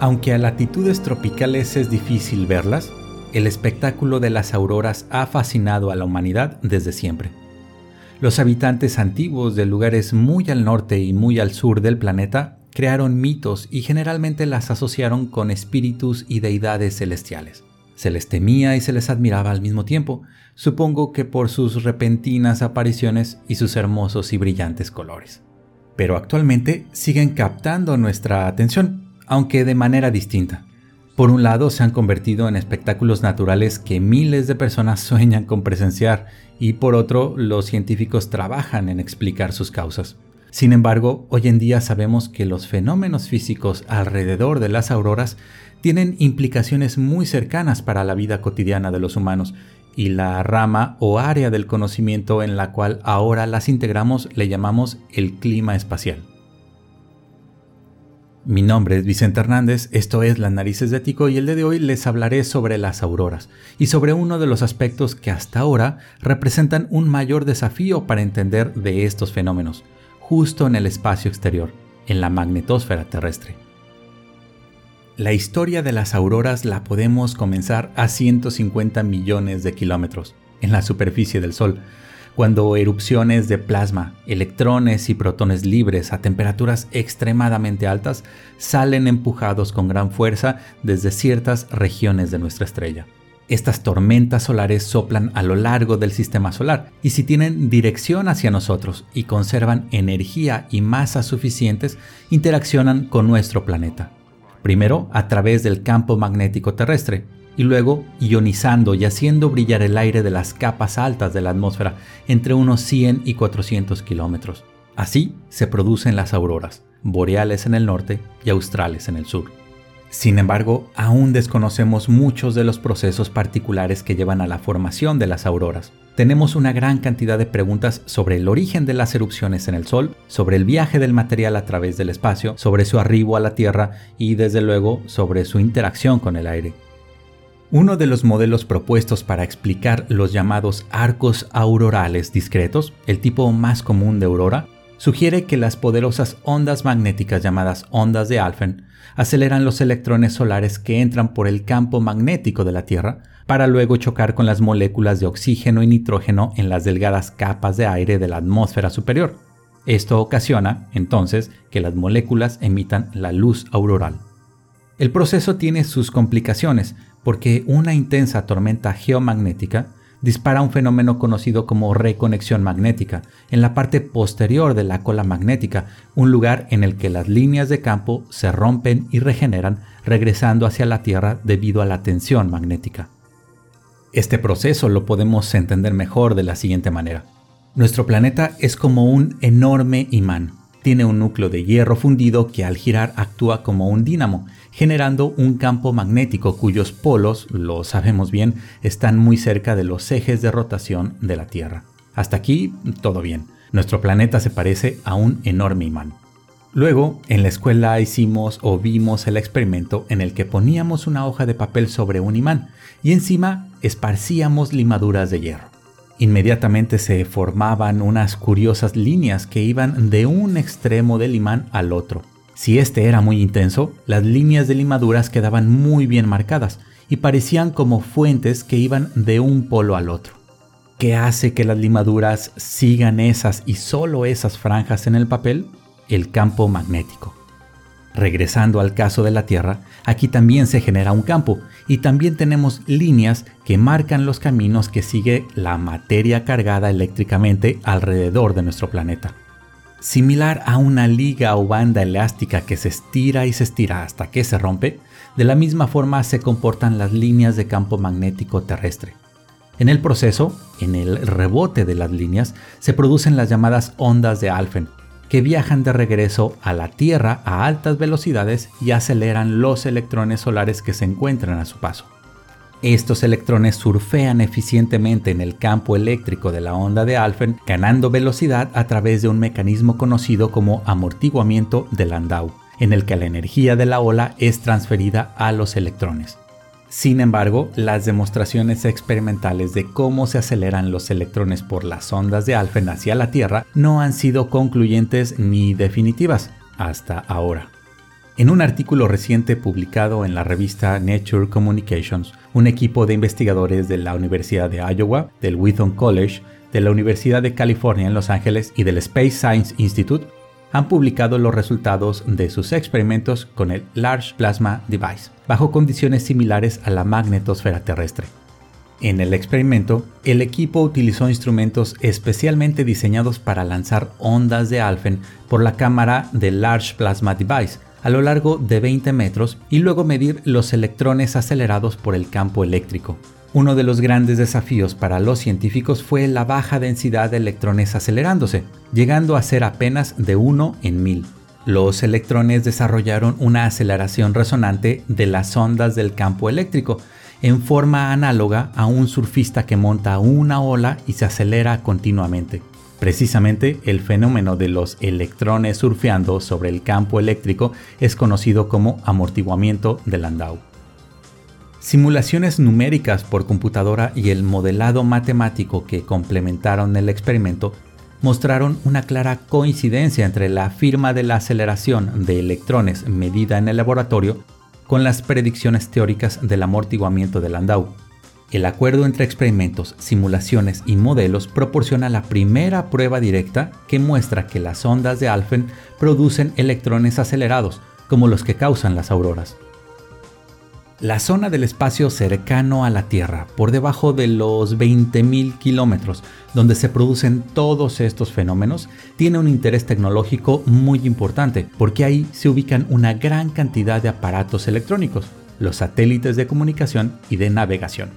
Aunque a latitudes tropicales es difícil verlas, el espectáculo de las auroras ha fascinado a la humanidad desde siempre. Los habitantes antiguos de lugares muy al norte y muy al sur del planeta crearon mitos y generalmente las asociaron con espíritus y deidades celestiales. Se les temía y se les admiraba al mismo tiempo, supongo que por sus repentinas apariciones y sus hermosos y brillantes colores. Pero actualmente siguen captando nuestra atención aunque de manera distinta. Por un lado, se han convertido en espectáculos naturales que miles de personas sueñan con presenciar y por otro, los científicos trabajan en explicar sus causas. Sin embargo, hoy en día sabemos que los fenómenos físicos alrededor de las auroras tienen implicaciones muy cercanas para la vida cotidiana de los humanos y la rama o área del conocimiento en la cual ahora las integramos le llamamos el clima espacial. Mi nombre es Vicente Hernández, esto es Las Narices de Tico y el día de hoy les hablaré sobre las auroras y sobre uno de los aspectos que hasta ahora representan un mayor desafío para entender de estos fenómenos, justo en el espacio exterior, en la magnetosfera terrestre. La historia de las auroras la podemos comenzar a 150 millones de kilómetros, en la superficie del Sol, cuando erupciones de plasma, electrones y protones libres a temperaturas extremadamente altas salen empujados con gran fuerza desde ciertas regiones de nuestra estrella. Estas tormentas solares soplan a lo largo del sistema solar y si tienen dirección hacia nosotros y conservan energía y masa suficientes, interaccionan con nuestro planeta. Primero a través del campo magnético terrestre, y luego ionizando y haciendo brillar el aire de las capas altas de la atmósfera entre unos 100 y 400 kilómetros. Así se producen las auroras, boreales en el norte y australes en el sur. Sin embargo, aún desconocemos muchos de los procesos particulares que llevan a la formación de las auroras. Tenemos una gran cantidad de preguntas sobre el origen de las erupciones en el Sol, sobre el viaje del material a través del espacio, sobre su arribo a la Tierra y desde luego sobre su interacción con el aire. Uno de los modelos propuestos para explicar los llamados arcos aurorales discretos, el tipo más común de aurora, sugiere que las poderosas ondas magnéticas llamadas ondas de Alphen aceleran los electrones solares que entran por el campo magnético de la Tierra para luego chocar con las moléculas de oxígeno y nitrógeno en las delgadas capas de aire de la atmósfera superior. Esto ocasiona, entonces, que las moléculas emitan la luz auroral. El proceso tiene sus complicaciones, porque una intensa tormenta geomagnética dispara un fenómeno conocido como reconexión magnética en la parte posterior de la cola magnética, un lugar en el que las líneas de campo se rompen y regeneran regresando hacia la Tierra debido a la tensión magnética. Este proceso lo podemos entender mejor de la siguiente manera. Nuestro planeta es como un enorme imán. Tiene un núcleo de hierro fundido que al girar actúa como un dínamo generando un campo magnético cuyos polos, lo sabemos bien, están muy cerca de los ejes de rotación de la Tierra. Hasta aquí, todo bien. Nuestro planeta se parece a un enorme imán. Luego, en la escuela hicimos o vimos el experimento en el que poníamos una hoja de papel sobre un imán y encima esparcíamos limaduras de hierro. Inmediatamente se formaban unas curiosas líneas que iban de un extremo del imán al otro, si este era muy intenso, las líneas de limaduras quedaban muy bien marcadas y parecían como fuentes que iban de un polo al otro. ¿Qué hace que las limaduras sigan esas y solo esas franjas en el papel? El campo magnético. Regresando al caso de la Tierra, aquí también se genera un campo y también tenemos líneas que marcan los caminos que sigue la materia cargada eléctricamente alrededor de nuestro planeta. Similar a una liga o banda elástica que se estira y se estira hasta que se rompe, de la misma forma se comportan las líneas de campo magnético terrestre. En el proceso, en el rebote de las líneas, se producen las llamadas ondas de Alphen, que viajan de regreso a la Tierra a altas velocidades y aceleran los electrones solares que se encuentran a su paso. Estos electrones surfean eficientemente en el campo eléctrico de la onda de Alphen, ganando velocidad a través de un mecanismo conocido como amortiguamiento de Landau, en el que la energía de la ola es transferida a los electrones. Sin embargo, las demostraciones experimentales de cómo se aceleran los electrones por las ondas de Alphen hacia la Tierra no han sido concluyentes ni definitivas hasta ahora. En un artículo reciente publicado en la revista Nature Communications, un equipo de investigadores de la Universidad de Iowa, del Wheaton College, de la Universidad de California en Los Ángeles y del Space Science Institute han publicado los resultados de sus experimentos con el Large Plasma Device, bajo condiciones similares a la magnetosfera terrestre. En el experimento, el equipo utilizó instrumentos especialmente diseñados para lanzar ondas de Alphen por la cámara del Large Plasma Device, a lo largo de 20 metros y luego medir los electrones acelerados por el campo eléctrico. Uno de los grandes desafíos para los científicos fue la baja densidad de electrones acelerándose, llegando a ser apenas de 1 en 1000. Los electrones desarrollaron una aceleración resonante de las ondas del campo eléctrico, en forma análoga a un surfista que monta una ola y se acelera continuamente. Precisamente el fenómeno de los electrones surfeando sobre el campo eléctrico es conocido como amortiguamiento de Landau. Simulaciones numéricas por computadora y el modelado matemático que complementaron el experimento mostraron una clara coincidencia entre la firma de la aceleración de electrones medida en el laboratorio con las predicciones teóricas del amortiguamiento de Landau. El acuerdo entre experimentos, simulaciones y modelos proporciona la primera prueba directa que muestra que las ondas de Alphen producen electrones acelerados, como los que causan las auroras. La zona del espacio cercano a la Tierra, por debajo de los 20.000 kilómetros, donde se producen todos estos fenómenos, tiene un interés tecnológico muy importante, porque ahí se ubican una gran cantidad de aparatos electrónicos, los satélites de comunicación y de navegación.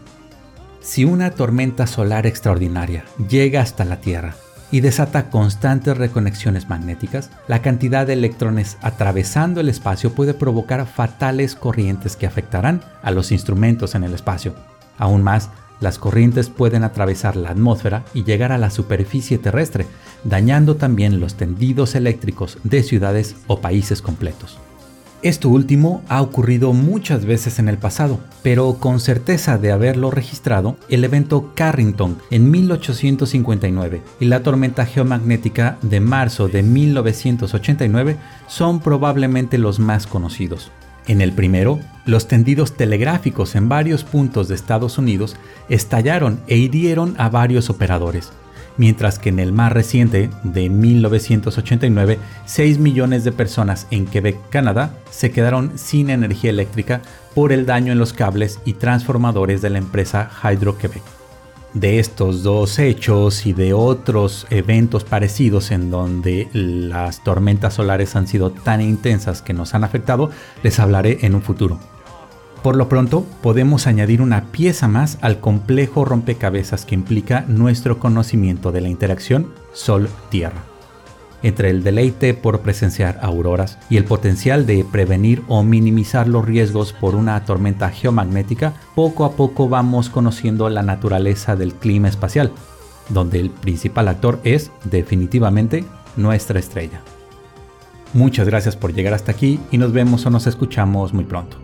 Si una tormenta solar extraordinaria llega hasta la Tierra y desata constantes reconexiones magnéticas, la cantidad de electrones atravesando el espacio puede provocar fatales corrientes que afectarán a los instrumentos en el espacio. Aún más, las corrientes pueden atravesar la atmósfera y llegar a la superficie terrestre, dañando también los tendidos eléctricos de ciudades o países completos. Esto último ha ocurrido muchas veces en el pasado, pero con certeza de haberlo registrado, el evento Carrington en 1859 y la tormenta geomagnética de marzo de 1989 son probablemente los más conocidos. En el primero, los tendidos telegráficos en varios puntos de Estados Unidos estallaron e hirieron a varios operadores, mientras que en el más reciente, de 1989, 6 millones de personas en Quebec, Canadá, se quedaron sin energía eléctrica por el daño en los cables y transformadores de la empresa Hydro-Quebec. De estos dos hechos y de otros eventos parecidos en donde las tormentas solares han sido tan intensas que nos han afectado, les hablaré en un futuro. Por lo pronto, podemos añadir una pieza más al complejo rompecabezas que implica nuestro conocimiento de la interacción Sol-Tierra. Entre el deleite por presenciar auroras y el potencial de prevenir o minimizar los riesgos por una tormenta geomagnética, poco a poco vamos conociendo la naturaleza del clima espacial, donde el principal actor es definitivamente nuestra estrella. Muchas gracias por llegar hasta aquí y nos vemos o nos escuchamos muy pronto.